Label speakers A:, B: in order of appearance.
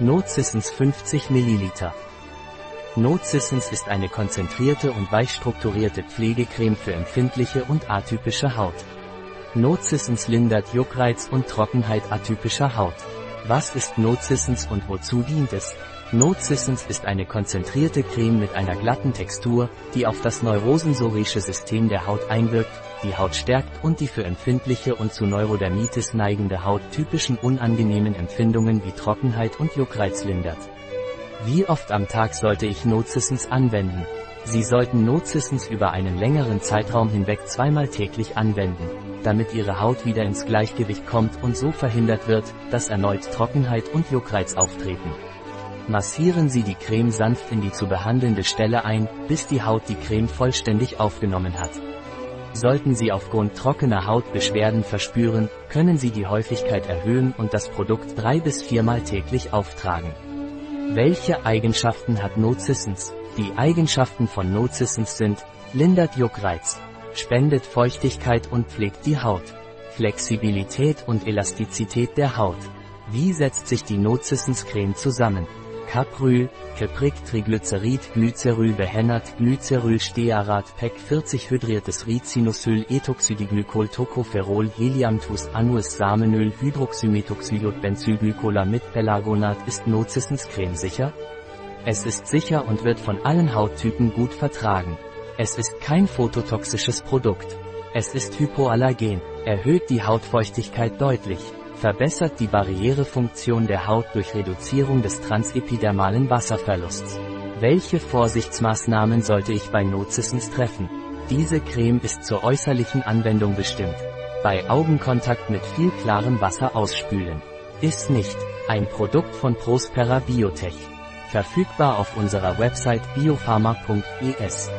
A: Nocissens 50 ml. Nocissens ist eine konzentrierte und weich strukturierte Pflegecreme für empfindliche und atypische Haut. Nocissens lindert Juckreiz und Trockenheit atypischer Haut. Was ist Nocissens und wozu dient es? Nocissens ist eine konzentrierte Creme mit einer glatten Textur, die auf das neurosensorische System der Haut einwirkt, die Haut stärkt und die für empfindliche und zu Neurodermitis neigende Haut typischen unangenehmen Empfindungen wie Trockenheit und Juckreiz lindert. Wie oft am Tag sollte ich Nocissens anwenden? Sie sollten Nocissens über einen längeren Zeitraum hinweg zweimal täglich anwenden, damit Ihre Haut wieder ins Gleichgewicht kommt und so verhindert wird, dass erneut Trockenheit und Juckreiz auftreten. Massieren Sie die Creme sanft in die zu behandelnde Stelle ein, bis die Haut die Creme vollständig aufgenommen hat. Sollten Sie aufgrund trockener Haut Beschwerden verspüren, können Sie die Häufigkeit erhöhen und das Produkt drei bis viermal täglich auftragen. Welche Eigenschaften hat Nocissens? Die Eigenschaften von Nocissens sind, lindert Juckreiz, spendet Feuchtigkeit und pflegt die Haut, Flexibilität und Elastizität der Haut. Wie setzt sich die Nocissens Creme zusammen? Capryl, Kepric Triglycerid Glyceryl behennert Glyceryl Stearat PEC 40 hydriertes Ricinusyl Ethoxydiglykol Tocopherol Helianthus Annuus Samenöl Hydroxymetoxylotbenzylglycola mit Pelagonat ist Nocissens Creme sicher? Es ist sicher und wird von allen Hauttypen gut vertragen. Es ist kein phototoxisches Produkt. Es ist hypoallergen, erhöht die Hautfeuchtigkeit deutlich verbessert die Barrierefunktion der Haut durch Reduzierung des transepidermalen Wasserverlusts. Welche Vorsichtsmaßnahmen sollte ich bei Nocissens treffen? Diese Creme ist zur äußerlichen Anwendung bestimmt. Bei Augenkontakt mit viel klarem Wasser ausspülen. Ist nicht ein Produkt von Prospera Biotech. Verfügbar auf unserer Website biopharma.es.